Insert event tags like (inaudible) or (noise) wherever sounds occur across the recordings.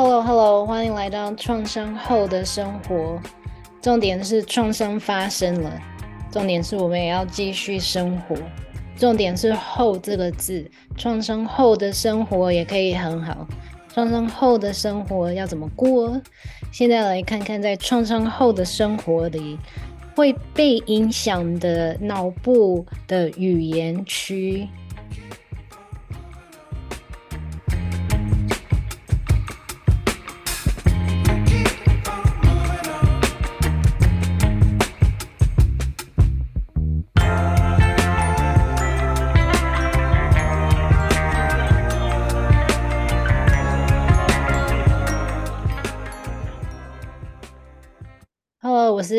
Hello Hello，欢迎来到创伤后的生活。重点是创伤发生了，重点是我们也要继续生活。重点是“后”这个字，创伤后的生活也可以很好。创伤后的生活要怎么过？现在来看看，在创伤后的生活里会被影响的脑部的语言区。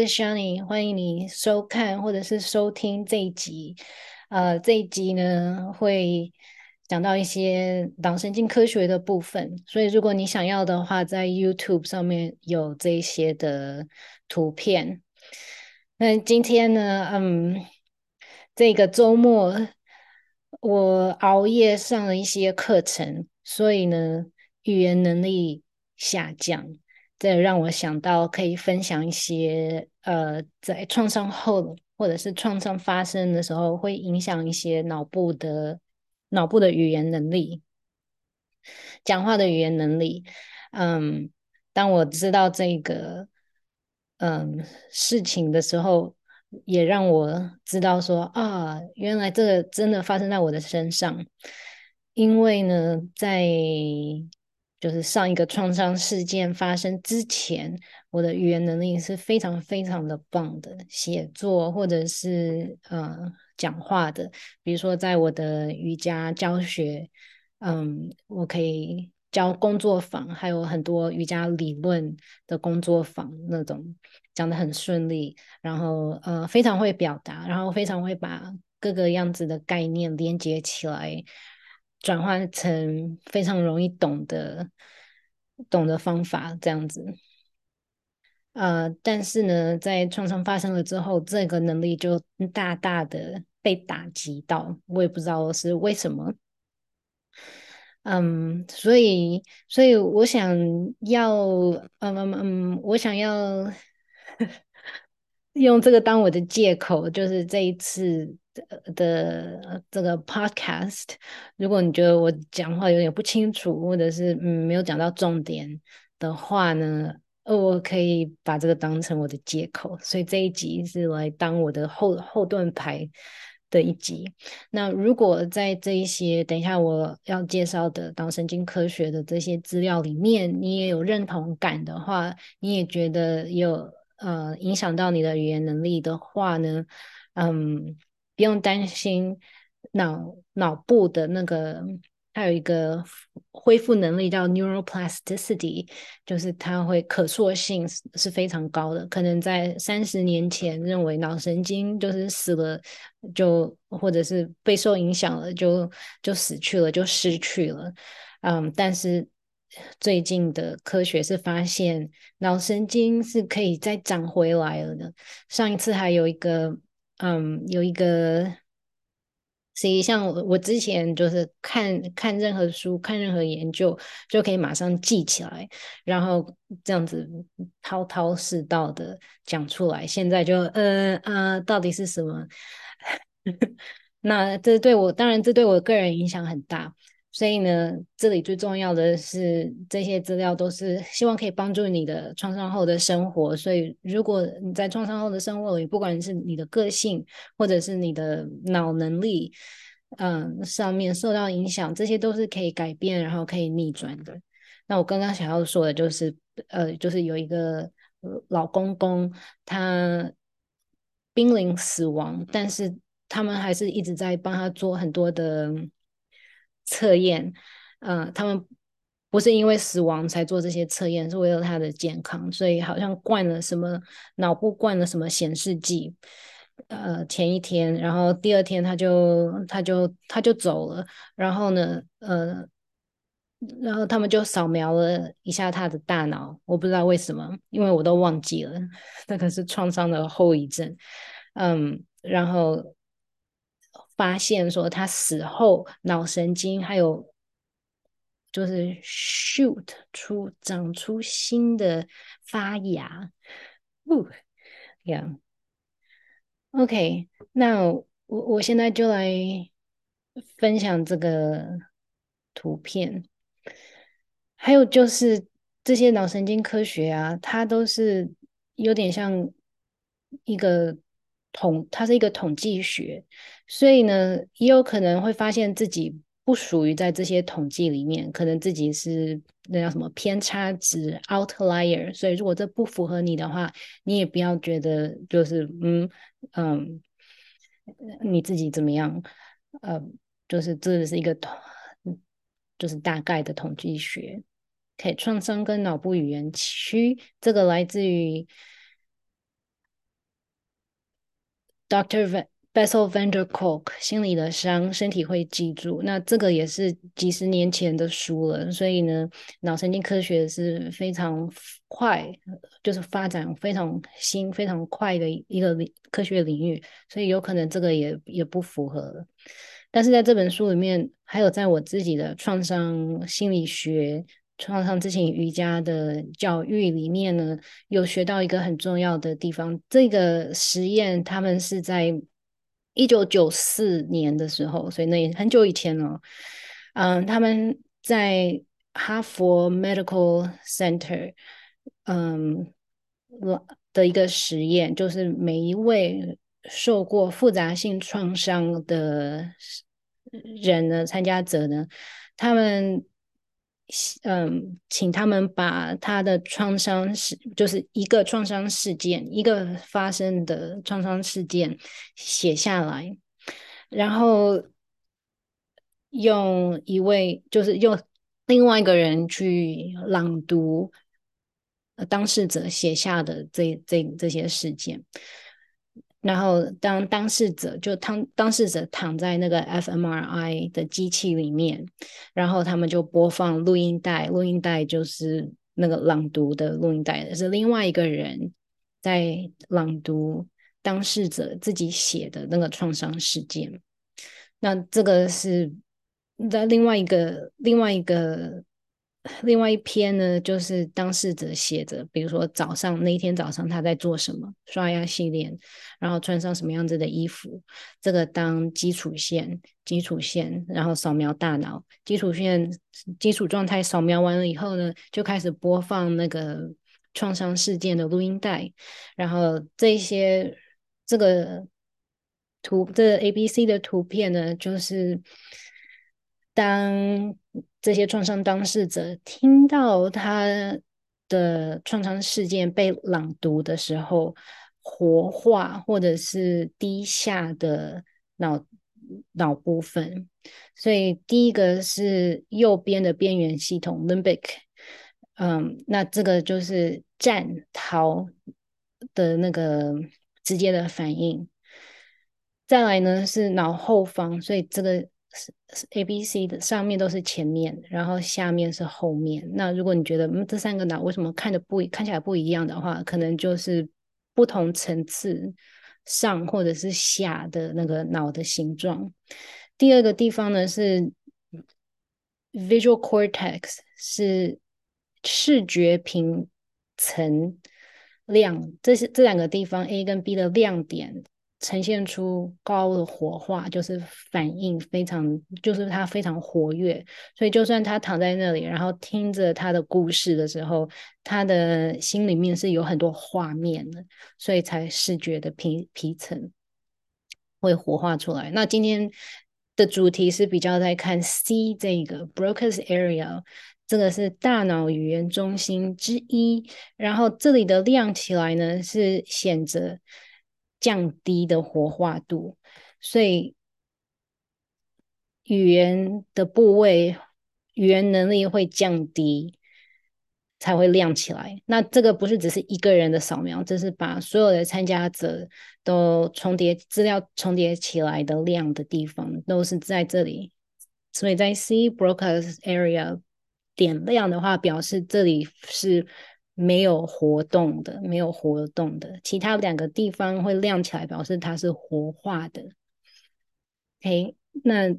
Shani，欢迎你收看或者是收听这一集。呃，这一集呢会讲到一些脑神经科学的部分，所以如果你想要的话，在 YouTube 上面有这些的图片。那今天呢，嗯，这个周末我熬夜上了一些课程，所以呢，语言能力下降。这让我想到可以分享一些，呃，在创伤后或者是创伤发生的时候，会影响一些脑部的脑部的语言能力，讲话的语言能力。嗯，当我知道这个嗯事情的时候，也让我知道说啊，原来这个真的发生在我的身上，因为呢，在。就是上一个创伤事件发生之前，我的语言能力是非常非常的棒的，写作或者是呃讲话的。比如说，在我的瑜伽教学，嗯，我可以教工作坊，还有很多瑜伽理论的工作坊那种讲得很顺利，然后呃非常会表达，然后非常会把各个样子的概念连接起来。转换成非常容易懂的、懂的方法，这样子。呃，但是呢，在创伤发生了之后，这个能力就大大的被打击到，我也不知道是为什么。嗯，所以，所以我想要，嗯嗯嗯，我想要。用这个当我的借口，就是这一次的的这个 podcast。如果你觉得我讲话有点不清楚，或者是嗯没有讲到重点的话呢，我可以把这个当成我的借口。所以这一集是来当我的后后盾牌的一集。那如果在这一些等一下我要介绍的脑神经科学的这些资料里面，你也有认同感的话，你也觉得有。呃，影响到你的语言能力的话呢，嗯，不用担心脑脑部的那个，它有一个恢复能力叫 neuroplasticity，就是它会可塑性是非常高的。可能在三十年前认为脑神经就是死了就或者是被受影响了就就死去了就失去了，嗯，但是。最近的科学是发现脑神经是可以再长回来了的。上一次还有一个，嗯，有一个，实际上我我之前就是看看任何书、看任何研究，就可以马上记起来，然后这样子滔滔世道的讲出来。现在就，呃呃，到底是什么？(laughs) 那这对我，当然这对我个人影响很大。所以呢，这里最重要的是这些资料都是希望可以帮助你的创伤后的生活。所以，如果你在创伤后的生活里，不管是你的个性或者是你的脑能力，嗯，上面受到影响，这些都是可以改变，然后可以逆转的。那我刚刚想要说的就是，呃，就是有一个老公公，他濒临死亡，但是他们还是一直在帮他做很多的。测验，呃，他们不是因为死亡才做这些测验，是为了他的健康，所以好像灌了什么脑部灌了什么显示剂，呃，前一天，然后第二天他就他就他就走了，然后呢，呃，然后他们就扫描了一下他的大脑，我不知道为什么，因为我都忘记了，(laughs) 那可是创伤的后遗症，嗯，然后。发现说他死后脑神经还有就是 shoot 出长出新的发芽。不，Yeah，OK，那我我现在就来分享这个图片。还有就是这些脑神经科学啊，它都是有点像一个统，它是一个统计学，所以呢，也有可能会发现自己不属于在这些统计里面，可能自己是那叫什么偏差值 （outlier）。所以如果这不符合你的话，你也不要觉得就是嗯嗯，你自己怎么样？呃，就是这是一个统，就是大概的统计学。OK，创伤跟脑部语言区，这个来自于 Dr. Bessel van der Kolk 心理的伤，身体会记住。那这个也是几十年前的书了，所以呢，脑神经科学是非常快，就是发展非常新、非常快的一个科学领域，所以有可能这个也也不符合。但是在这本书里面，还有在我自己的创伤心理学。创伤知情瑜伽的教育里面呢，有学到一个很重要的地方。这个实验他们是在一九九四年的时候，所以那也很久以前了。嗯，他们在哈佛 Medical Center，嗯，的一个实验，就是每一位受过复杂性创伤的人呢，参加者呢，他们。嗯，请他们把他的创伤事，就是一个创伤事件，一个发生的创伤事件写下来，然后用一位，就是用另外一个人去朗读当事者写下的这这这些事件。然后，当当事者就当当事者躺在那个 fMRI 的机器里面，然后他们就播放录音带，录音带就是那个朗读的录音带，是另外一个人在朗读当事者自己写的那个创伤事件。那这个是在另外一个另外一个。另外一篇呢，就是当事者写着，比如说早上那一天早上他在做什么，刷牙洗脸，然后穿上什么样子的衣服，这个当基础线，基础线，然后扫描大脑，基础线基础状态扫描完了以后呢，就开始播放那个创伤事件的录音带，然后这些这个图这个 A B C 的图片呢，就是当。这些创伤当事者听到他的创伤事件被朗读的时候，活化或者是低下的脑脑部分。所以第一个是右边的边缘系统 （limbic），嗯，那这个就是战逃的那个直接的反应。再来呢是脑后方，所以这个。A、B、C 的上面都是前面，然后下面是后面。那如果你觉得嗯，这三个脑为什么看的不看起来不一样的话，可能就是不同层次上或者是下的那个脑的形状。第二个地方呢是 Visual Cortex，是视觉平层亮，这是这两个地方 A 跟 B 的亮点。呈现出高的活化，就是反应非常，就是他非常活跃，所以就算他躺在那里，然后听着他的故事的时候，他的心里面是有很多画面的，所以才视觉的皮皮层会活化出来。那今天的主题是比较在看 C 这个 Broca's area，这个是大脑语言中心之一，然后这里的亮起来呢是显着。降低的活化度，所以语言的部位、语言能力会降低，才会亮起来。那这个不是只是一个人的扫描，这是把所有的参加者都重叠资料重叠起来的亮的地方，都是在这里。所以在 C Broca's area 点亮的话，表示这里是。没有活动的，没有活动的，其他两个地方会亮起来，表示它是活化的。OK，那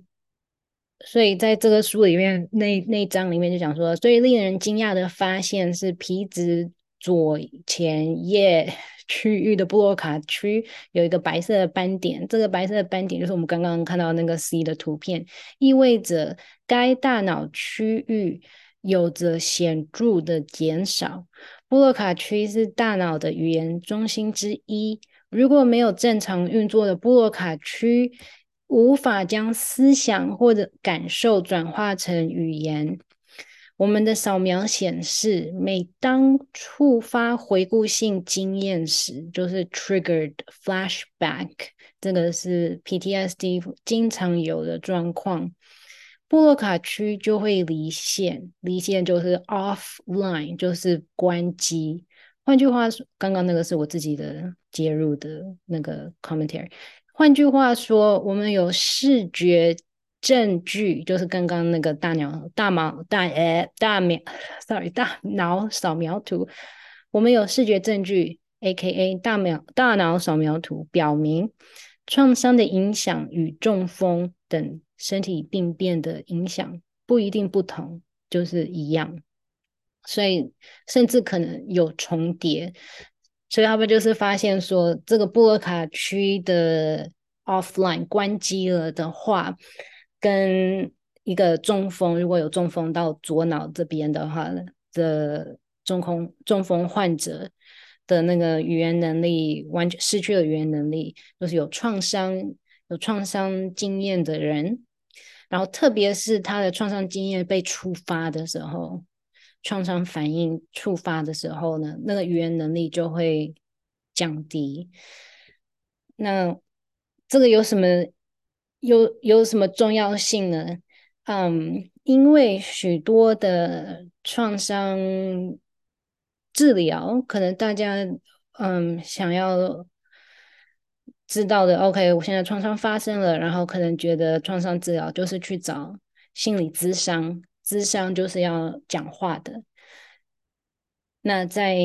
所以在这个书里面，那那章里面就讲说，最令人惊讶的发现是皮质左前叶区域的布洛卡区有一个白色的斑点，这个白色的斑点就是我们刚刚看到那个 C 的图片，意味着该大脑区域有着显著的减少。布洛卡区是大脑的语言中心之一。如果没有正常运作的布洛卡区，无法将思想或者感受转化成语言。我们的扫描显示，每当触发回顾性经验时，就是 triggered flashback，这个是 PTSD 经常有的状况。布洛卡区就会离线，离线就是 offline，就是关机。换句话说，刚刚那个是我自己的接入的那个 commentary。换句话说，我们有视觉证据，就是刚刚那个大脑大脑大诶大秒，sorry 大脑扫描图，我们有视觉证据，AKA 大秒大脑扫描图，表明创伤的影响与中风等身体病变的影响不一定不同，就是一样。所以甚至可能有重叠，所以他们就是发现说，这个布洛卡区的 offline 关机了的话，跟一个中风，如果有中风到左脑这边的话，的中风中风患者的那个语言能力完全失去了语言能力，就是有创伤有创伤经验的人，然后特别是他的创伤经验被触发的时候。创伤反应触发的时候呢，那个语言能力就会降低。那这个有什么有有什么重要性呢？嗯，因为许多的创伤治疗，可能大家嗯想要知道的，OK，我现在创伤发生了，然后可能觉得创伤治疗就是去找心理咨商。咨商就是要讲话的。那在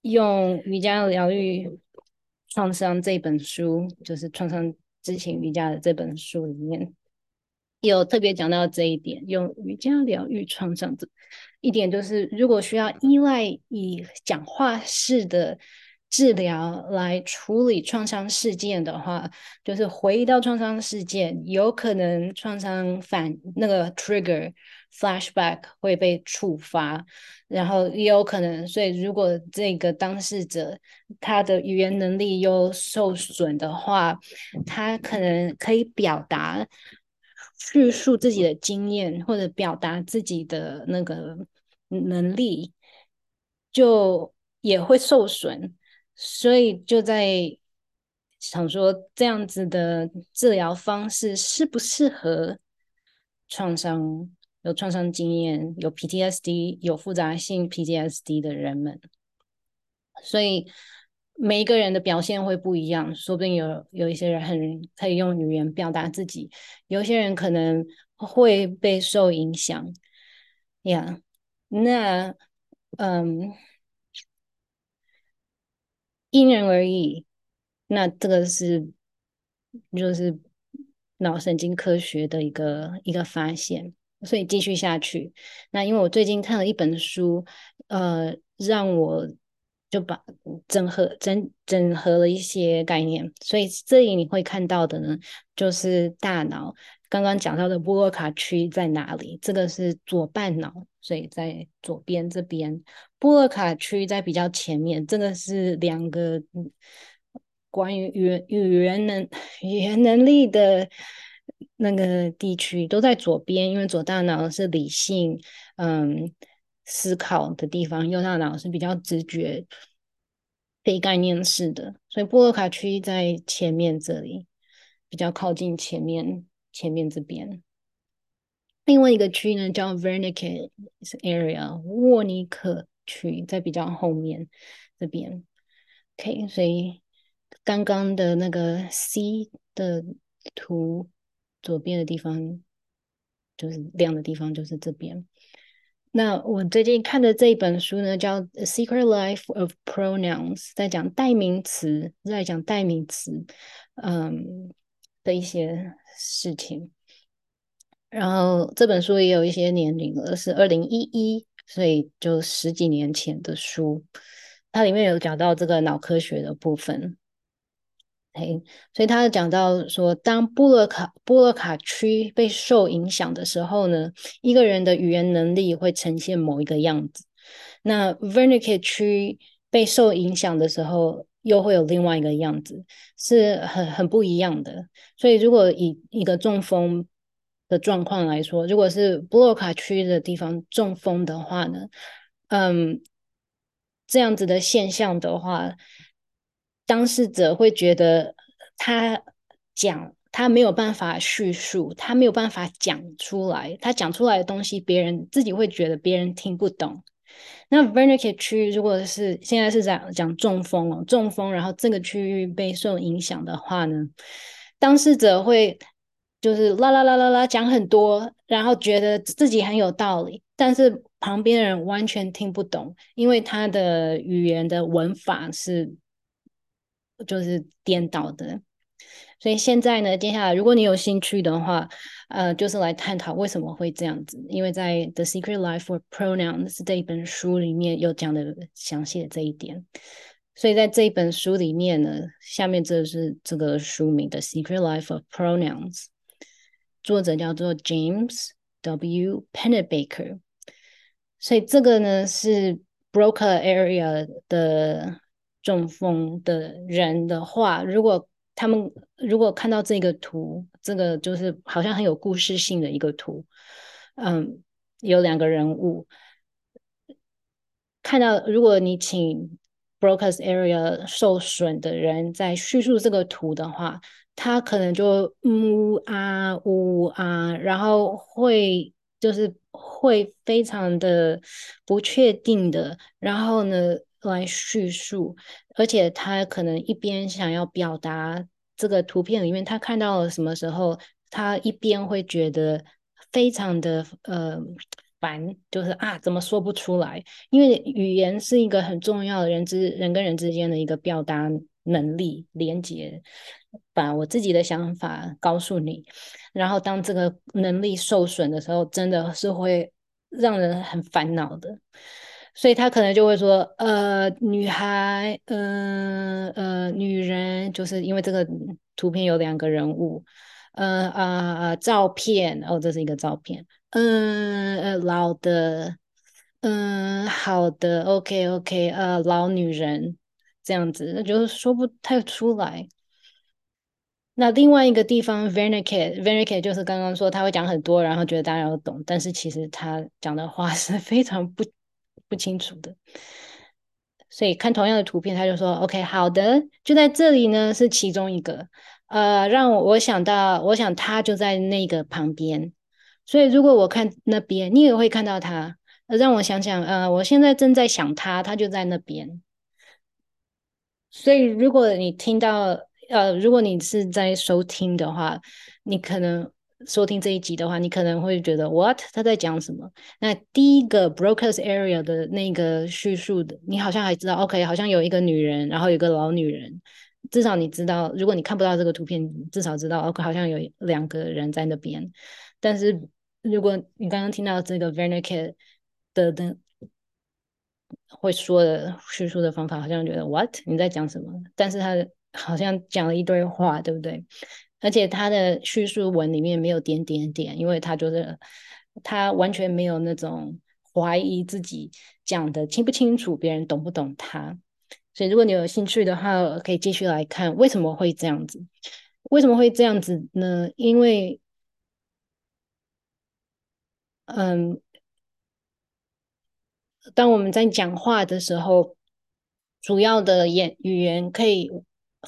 用瑜伽疗愈创伤这本书，就是创伤知情瑜伽的这本书里面，有特别讲到这一点。用瑜伽疗愈创伤这一点，就是如果需要依赖以讲话式的。治疗来处理创伤事件的话，就是回到创伤事件，有可能创伤反那个 trigger flashback 会被触发，然后也有可能，所以如果这个当事者他的语言能力又受损的话，他可能可以表达叙述自己的经验或者表达自己的那个能力，就也会受损。所以就在想说，这样子的治疗方式适不适合创伤有创伤经验、有 PTSD、有复杂性 PTSD 的人们？所以每一个人的表现会不一样，说不定有有一些人很可以用语言表达自己，有些人可能会被受影响。呀、yeah，那嗯。因人而异，那这个是就是脑神经科学的一个一个发现，所以继续下去。那因为我最近看了一本书，呃，让我就把整合整整合了一些概念，所以这里你会看到的呢，就是大脑刚刚讲到的布洛卡区在哪里？这个是左半脑，所以在左边这边。布洛卡区在比较前面，真的是两个关于语语言能语言能力的那个地区都在左边，因为左大脑是理性嗯思考的地方，右大脑是比较直觉非概念式的，所以布洛卡区在前面这里比较靠近前面前面这边。另外一个区呢叫 Wernicke area 沃尼克。区在比较后面这边，OK，所以刚刚的那个 C 的图左边的地方就是亮的地方，就是这边。那我最近看的这一本书呢，叫《Secret Life of Pronouns》，在讲代名词，在讲代名词，嗯的一些事情。然后这本书也有一些年龄了，是二零一一，所以就十几年前的书。它里面有讲到这个脑科学的部分。嘿，所以他讲到说，当布洛卡布洛卡区被受影响的时候呢，一个人的语言能力会呈现某一个样子。那 Wernicke 区被受影响的时候，又会有另外一个样子，是很很不一样的。所以，如果以一个中风的状况来说，如果是布洛卡区的地方中风的话呢，嗯，这样子的现象的话。当事者会觉得他讲他没有办法叙述，他没有办法讲出来，他讲出来的东西，别人自己会觉得别人听不懂。那 vernicke 区如果是现在是讲讲中风哦，中风，然后这个区域被受影响的话呢，当事者会就是啦啦啦啦啦讲很多，然后觉得自己很有道理，但是旁边的人完全听不懂，因为他的语言的文法是。就是颠倒的，所以现在呢，接下来如果你有兴趣的话，呃，就是来探讨为什么会这样子。因为在《The Secret Life of Pronouns》这一本书里面有讲的详细的这一点。所以在这一本书里面呢，下面这是这个书名的《Secret Life of Pronouns》，作者叫做 James W. Pennebaker。所以这个呢是 Broca Area 的。中风的人的话，如果他们如果看到这个图，这个就是好像很有故事性的一个图，嗯，有两个人物，看到如果你请 Broca's area 受损的人在叙述这个图的话，他可能就呜啊呜啊，然后会就是会非常的不确定的，然后呢，来叙述，而且他可能一边想要表达这个图片里面他看到了什么时候，他一边会觉得非常的呃烦，就是啊怎么说不出来？因为语言是一个很重要的人之人跟人之间的一个表达能力连接，把我自己的想法告诉你，然后当这个能力受损的时候，真的是会让人很烦恼的。所以他可能就会说，呃，女孩，嗯呃，呃，女人，就是因为这个图片有两个人物，呃啊啊，照片，哦，这是一个照片，嗯呃，老的，嗯，好的，OK OK，呃，老女人这样子，那就是说不太出来。那另外一个地方，Wernicke，Wernicke 就是刚刚说他会讲很多，然后觉得大家都懂，但是其实他讲的话是非常不。不清楚的，所以看同样的图片，他就说：“OK，好的，就在这里呢，是其中一个。呃，让我想到，我想他就在那个旁边。所以如果我看那边，你也会看到他。让我想想，呃，我现在正在想他，他就在那边。所以如果你听到，呃，如果你是在收听的话，你可能。”收听这一集的话，你可能会觉得 What 他在讲什么？那第一个 brokers area 的那个叙述的，你好像还知道 OK，好像有一个女人，然后有个老女人。至少你知道，如果你看不到这个图片，至少知道 OK，好像有两个人在那边。但是如果你刚刚听到这个 Wernicke 的的会说的叙述的方法，好像觉得 What 你在讲什么？但是他好像讲了一堆话，对不对？而且他的叙述文里面没有点点点，因为他就是他完全没有那种怀疑自己讲的清不清楚，别人懂不懂他。所以如果你有兴趣的话，可以继续来看为什么会这样子？为什么会这样子呢？因为，嗯，当我们在讲话的时候，主要的言语言可以。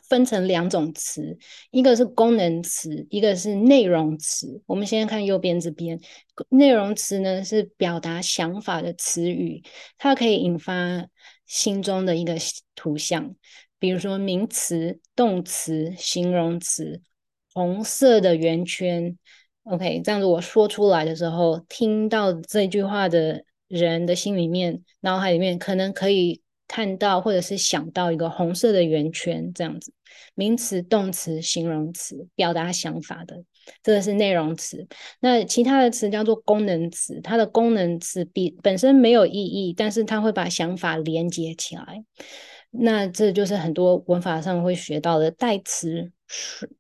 分成两种词，一个是功能词，一个是内容词。我们先看右边这边，内容词呢是表达想法的词语，它可以引发心中的一个图像，比如说名词、动词、形容词。红色的圆圈，OK，这样子我说出来的时候，听到这句话的人的心里面、脑海里面可能可以。看到或者是想到一个红色的圆圈，这样子，名词、动词、形容词，表达想法的。这个是内容词。那其他的词叫做功能词，它的功能词比本身没有意义，但是它会把想法连接起来。那这就是很多文法上会学到的代词、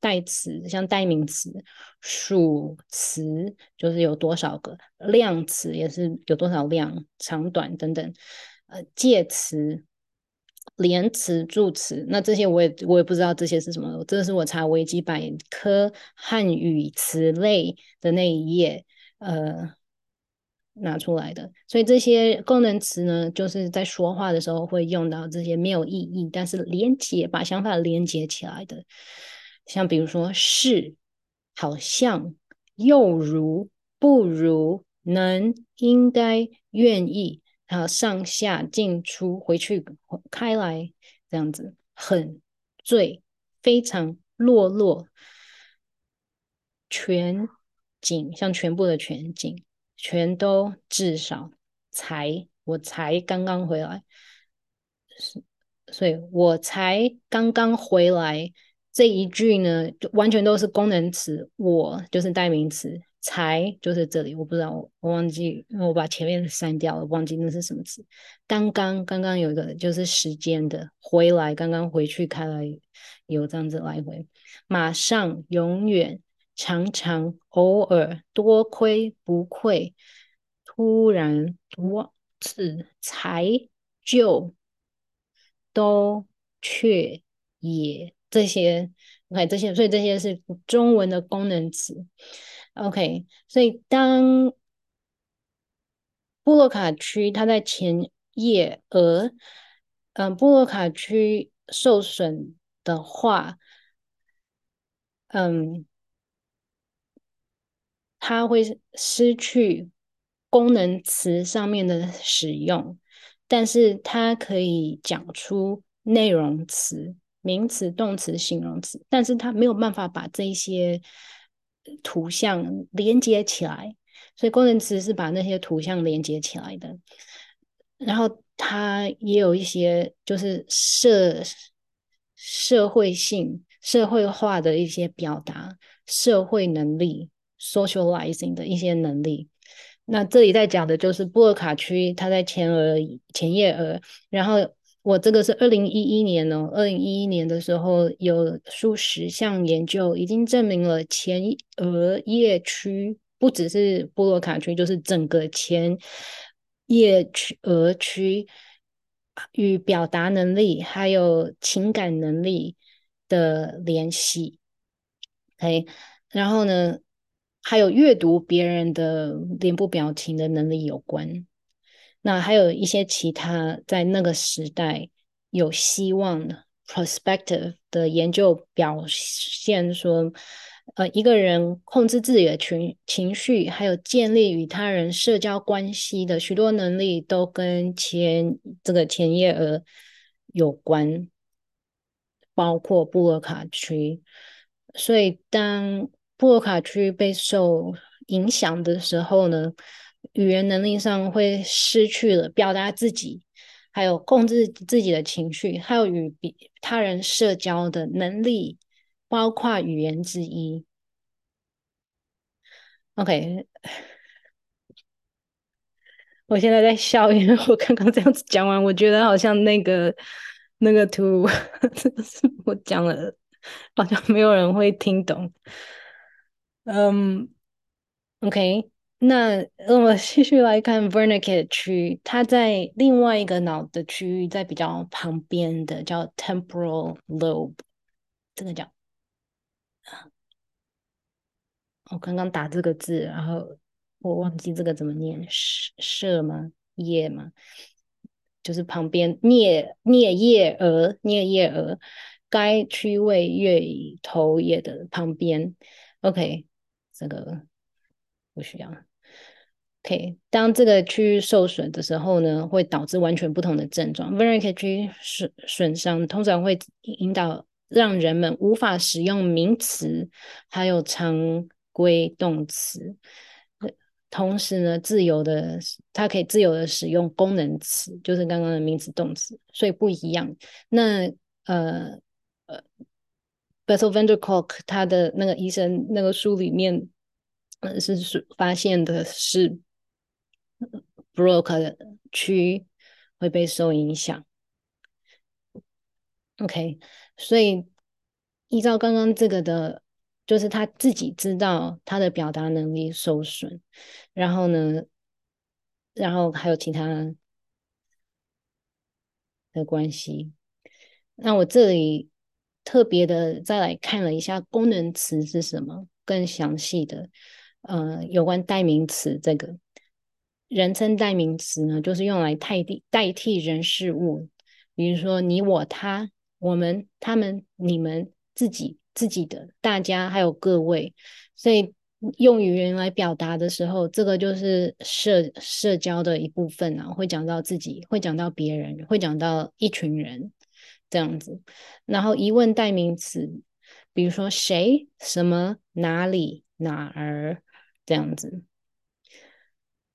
代词，像代名词、数词，就是有多少个；量词也是有多少量、长短等等。呃，介词。连词、助词，那这些我也我也不知道这些是什么。这是我查维基百科汉语词类的那一页，呃，拿出来的。所以这些功能词呢，就是在说话的时候会用到这些没有意义，但是连接把想法连接起来的。像比如说是、好像、又如、不如、能、应该、愿意。啊，上下进出回去开来这样子，很醉非常落落全景，像全部的全景，全都至少才我才刚刚回来，是，所以我才刚刚回来这一句呢，就完全都是功能词，我就是代名词。才就是这里，我不知道，我忘记，因为我把前面删掉了，忘记那是什么词。刚刚刚刚有一个就是时间的回来，刚刚回去开来有这样子来回。马上、永远、常常、偶尔、多亏、不愧、突然、多次、才、就、都、却、也这些，OK，这些，所以这些是中文的功能词。OK，所以当布洛卡区它在前叶额，嗯，布洛卡区受损的话，嗯，它会失去功能词上面的使用，但是它可以讲出内容词、名词、动词、形容词，但是它没有办法把这些。图像连接起来，所以功能词是把那些图像连接起来的。然后它也有一些就是社社会性、社会化的一些表达，社会能力 （socializing） 的一些能力。那这里在讲的就是布尔卡区，它在前额前叶额，然后。我这个是二零一一年哦，二零一一年的时候有数十项研究已经证明了前额叶区不只是布洛卡区，就是整个前叶区额区与表达能力还有情感能力的联系。OK，然后呢，还有阅读别人的脸部表情的能力有关。那还有一些其他在那个时代有希望的 prospective 的研究表现说，呃，一个人控制自己的情情绪，还有建立与他人社交关系的许多能力，都跟前这个前叶额有关，包括布洛卡区。所以当布洛卡区被受影响的时候呢，语言能力上会失去了表达自己，还有控制自己的情绪，还有与别他人社交的能力，包括语言之一。OK，(laughs) 我现在在笑，因为我刚刚这样子讲完，我觉得好像那个那个图，(laughs) 我讲了，好像没有人会听懂。嗯，OK。那我们继续来看 Wernicke 区，它在另外一个脑的区域，在比较旁边的叫 temporal lobe，这个叫，我刚刚打这个字，然后我忘记这个怎么念，射吗？叶吗？就是旁边颞颞叶额颞叶额，该区位月头叶的旁边。OK，这个不需要。OK，当这个区域受损的时候呢，会导致完全不同的症状。Wernicke 区损损伤通常会引导让人们无法使用名词，还有常规动词。同时呢，自由的它可以自由的使用功能词，就是刚刚的名词、动词，所以不一样。那呃呃，Bessel van der Kolk 他的那个医生那个书里面，嗯，是发现的是 Broca 区会被受影响。OK，所以依照刚刚这个的，就是他自己知道他的表达能力受损，然后呢，然后还有其他的关系。那我这里特别的再来看了一下功能词是什么，更详细的，呃，有关代名词这个人称代名词呢，就是用来代替代替人事物，比如说你我他。我们、他们、你们、自己、自己的、大家，还有各位，所以用语言来表达的时候，这个就是社社交的一部分啊，会讲到自己，会讲到别人，会讲到一群人这样子。然后疑问代名词，比如说谁、什么、哪里、哪儿这样子。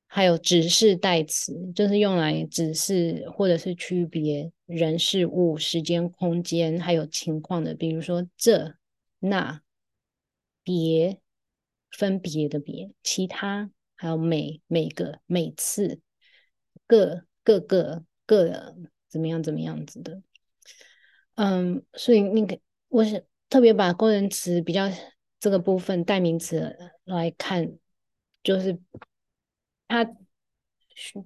还有指示代词，就是用来指示或者是区别人事物、时间、空间还有情况的，比如说这、那、别、分别的别、其他，还有每、每个、每次、各、各个、各怎么样、怎么样子的。嗯，所以那个我是特别把功能词比较这个部分代名词来看，就是。它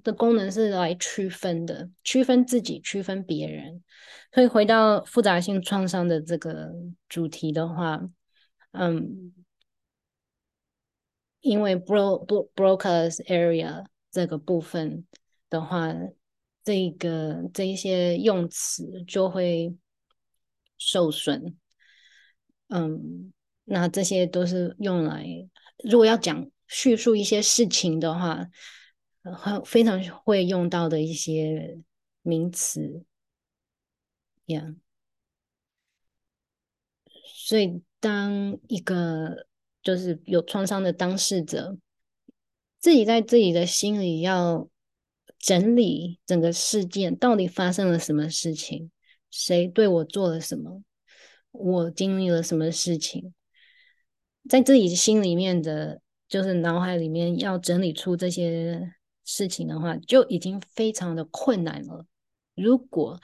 的功能是来区分的，区分自己，区分别人。所以回到复杂性创伤的这个主题的话，嗯，因为 bro bro Broca's area 这个部分的话，这个这一些用词就会受损。嗯，那这些都是用来，如果要讲。叙述一些事情的话，很非常会用到的一些名词，Yeah。所以，当一个就是有创伤的当事者，自己在自己的心里要整理整个事件，到底发生了什么事情，谁对我做了什么，我经历了什么事情，在自己心里面的。就是脑海里面要整理出这些事情的话，就已经非常的困难了。如果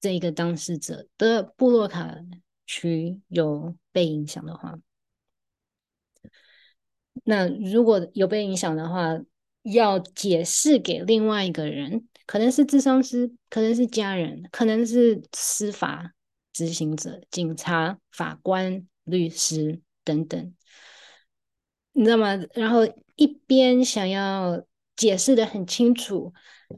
这一个当事者的布洛卡区有被影响的话，那如果有被影响的话，要解释给另外一个人，可能是智商师，可能是家人，可能是司法执行者、警察、法官、律师等等。你知道吗？然后一边想要解释得很清楚，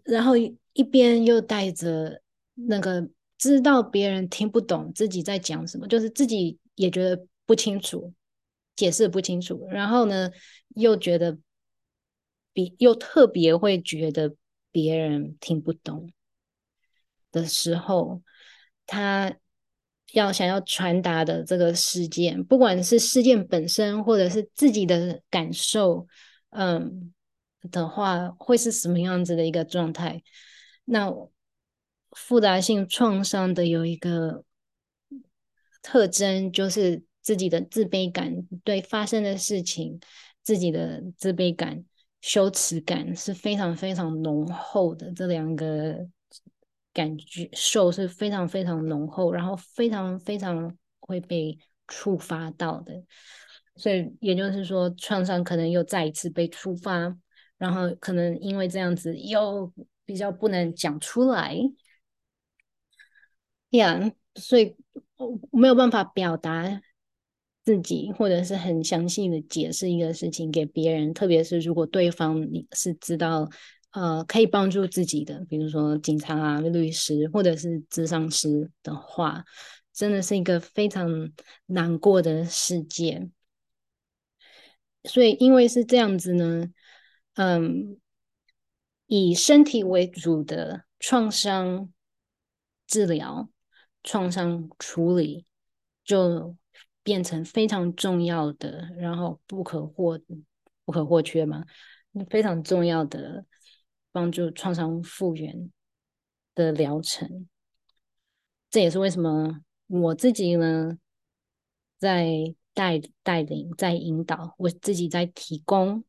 然后一边又带着那个知道别人听不懂自己在讲什么，就是自己也觉得不清楚，解释不清楚。然后呢，又觉得比又特别会觉得别人听不懂的时候，他。要想要传达的这个事件，不管是事件本身，或者是自己的感受，嗯的话，会是什么样子的一个状态？那复杂性创伤的有一个特征，就是自己的自卑感，对发生的事情，自己的自卑感、羞耻感是非常非常浓厚的。这两个。感觉受是非常非常浓厚，然后非常非常会被触发到的，所以也就是说，创伤可能又再一次被触发，然后可能因为这样子又比较不能讲出来，呀，yeah，所以没有办法表达自己，或者是很详细的解释一个事情给别人，特别是如果对方你是知道。呃，可以帮助自己的，比如说警察啊、律师或者是咨商师的话，真的是一个非常难过的事件。所以，因为是这样子呢，嗯，以身体为主的创伤治疗、创伤处理就变成非常重要的，然后不可或不可或缺嘛，非常重要的。帮助创伤复原的疗程，这也是为什么我自己呢在带带领，在引导，我自己在提供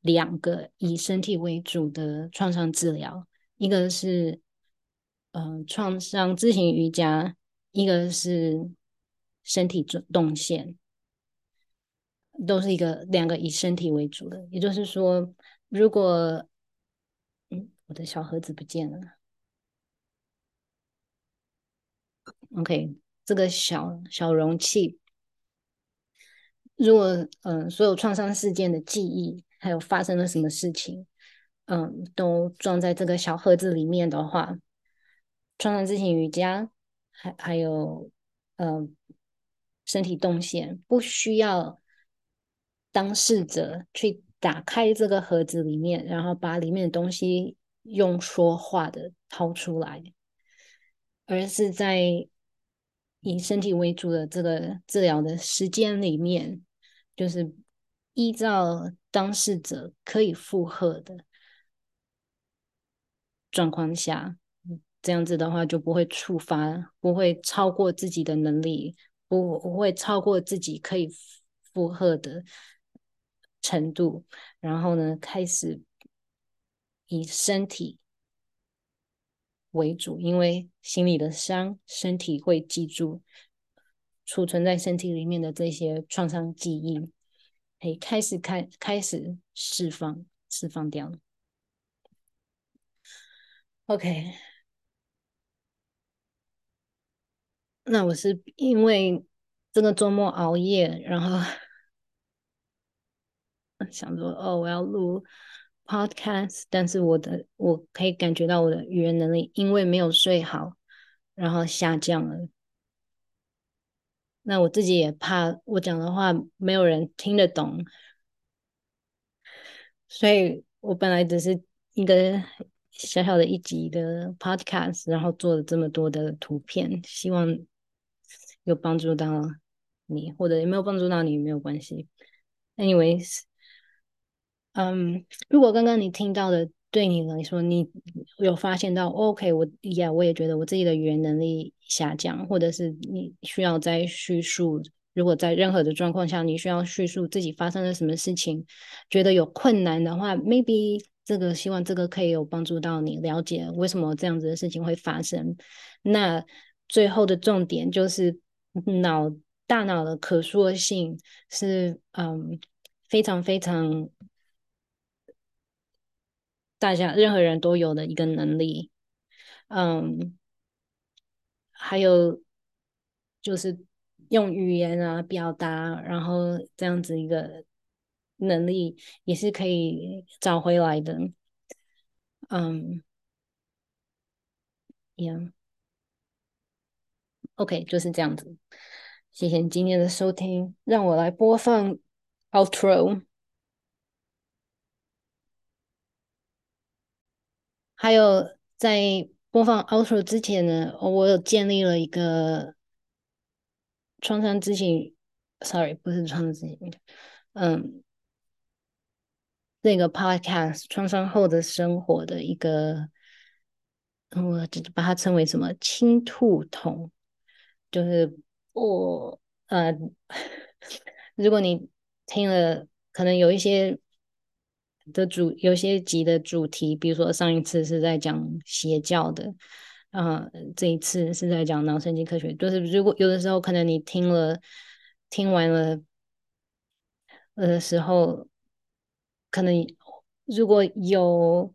两个以身体为主的创伤治疗，一个是嗯、创伤咨行瑜伽，一个是身体动线，都是一个两个以身体为主的。也就是说，如果我的小盒子不见了，OK，这个小小容器。如果嗯、所有创伤事件的记忆，还有发生了什么事情，嗯、都装在这个小盒子里面的话，创伤之前瑜伽，还还有嗯、呃，身体动线，不需要当事者去打开这个盒子里面，然后把里面的东西用说话的掏出来，而是在以身体为主的这个治疗的时间里面。就是依照当事者可以负荷的状况下，这样子的话就不会触发，不会超过自己的能力，不不会超过自己可以负荷的程度。然后呢，开始以身体为主，因为心里的伤，身体会记住。储存在身体里面的这些创伤记忆，可以开始开开始释放释放掉了。OK，(laughs) 那我是因为这个周末熬夜，然后 (laughs) 想说哦，我要录 Podcast，但是我的我可以感觉到我的语言能力因为没有睡好，然后下降了。那我自己也怕我讲的话没有人听得懂，所以我本来只是一个小小的一集的 podcast，然后做了这么多的图片，希望有帮助到你，或者有没有帮助到你没有关系。Anyways，嗯，如果刚刚你听到的。对你来说，你有发现到？OK，我呀，我也觉得我自己的语言能力下降，或者是你需要再叙述。如果在任何的状况下，你需要叙述自己发生了什么事情，觉得有困难的话，maybe 这个希望这个可以有帮助到你了解为什么这样子的事情会发生。那最后的重点就是脑大脑的可塑性是嗯非常非常。大家任何人都有的一个能力，嗯，还有就是用语言啊表达，然后这样子一个能力也是可以找回来的，嗯，Yeah，OK，就是这样子。谢谢你今天的收听，让我来播放 outro。还有在播放 outro 之前呢，我有建立了一个创伤咨询，sorry，不是创伤咨询，嗯，这个 podcast 创伤后的生活的一个，我把它称为什么倾吐筒，就是我呃，(laughs) 如果你听了，可能有一些。的主有些集的主题，比如说上一次是在讲邪教的，啊、这一次是在讲脑神经科学。就是如果有的时候可能你听了听完了的时候，可能如果有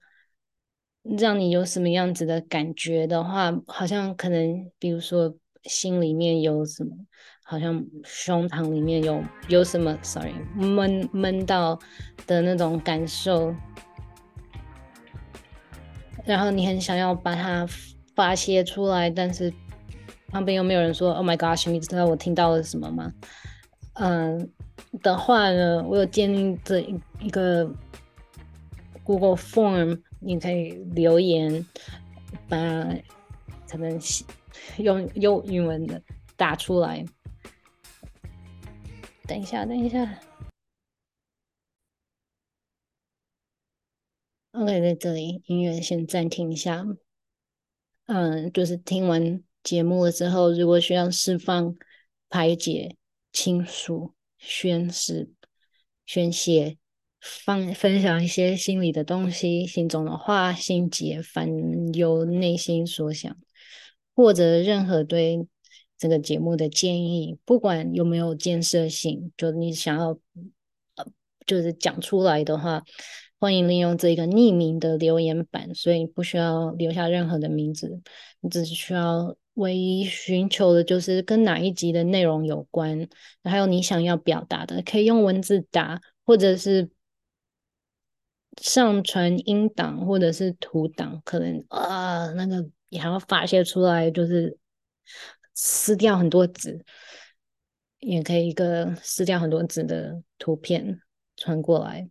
让你有什么样子的感觉的话，好像可能比如说心里面有什么。好像胸膛里面有有什么，sorry，闷闷到的那种感受，然后你很想要把它发泄出来，但是旁边又没有人说，Oh my gosh，你知道我听到了什么吗？嗯，的话呢，我有建立这一个 Google Form，你可以留言，把可能用用英文的打出来。等一下，等一下。OK，在这里，音乐先暂停一下。嗯，就是听完节目了之后，如果需要释放、排解，倾诉、宣誓、宣泄、放分享一些心里的东西、心中的话、心结、烦忧、内心所想，或者任何对这个节目的建议，不管有没有建设性，就你想要呃，就是讲出来的话。欢迎利用这个匿名的留言板，所以不需要留下任何的名字，你只是需要唯一寻求的就是跟哪一集的内容有关，还有你想要表达的，可以用文字打，或者是上传音档或者是图档，可能啊那个你还要发泄出来，就是撕掉很多纸，也可以一个撕掉很多纸的图片传过来。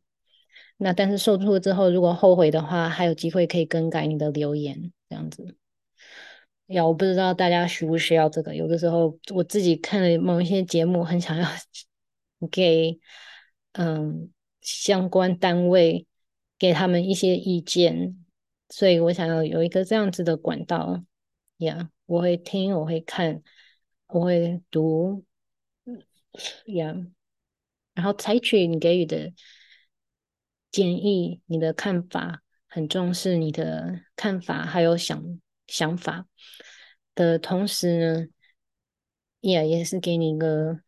那但是售出之后，如果后悔的话，还有机会可以更改你的留言，这样子。呀，我不知道大家需不需要这个。有的时候我自己看了某一些节目，很想要 (laughs) 给嗯相关单位给他们一些意见，所以我想要有一个这样子的管道。呀，我会听，我会看，我会读，呀，然后采取你给予的。建议你的看法，很重视你的看法，还有想想法的同时呢，也也是给你一个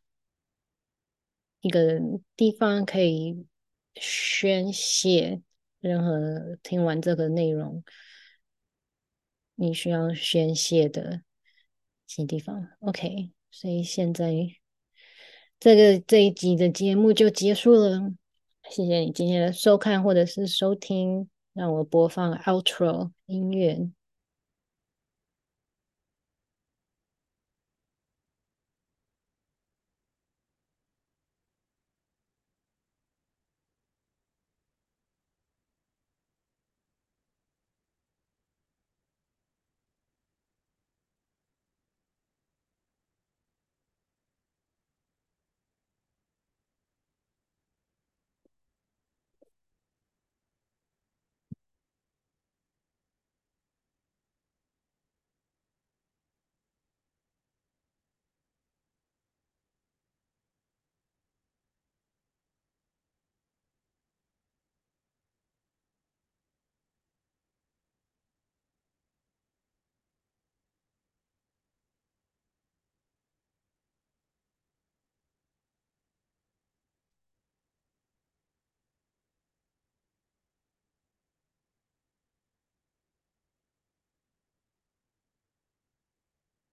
一个地方可以宣泄任何听完这个内容你需要宣泄的新地方。OK，所以现在这个这一集的节目就结束了。谢谢你今天的收看或者是收听，让我播放 outro 音乐。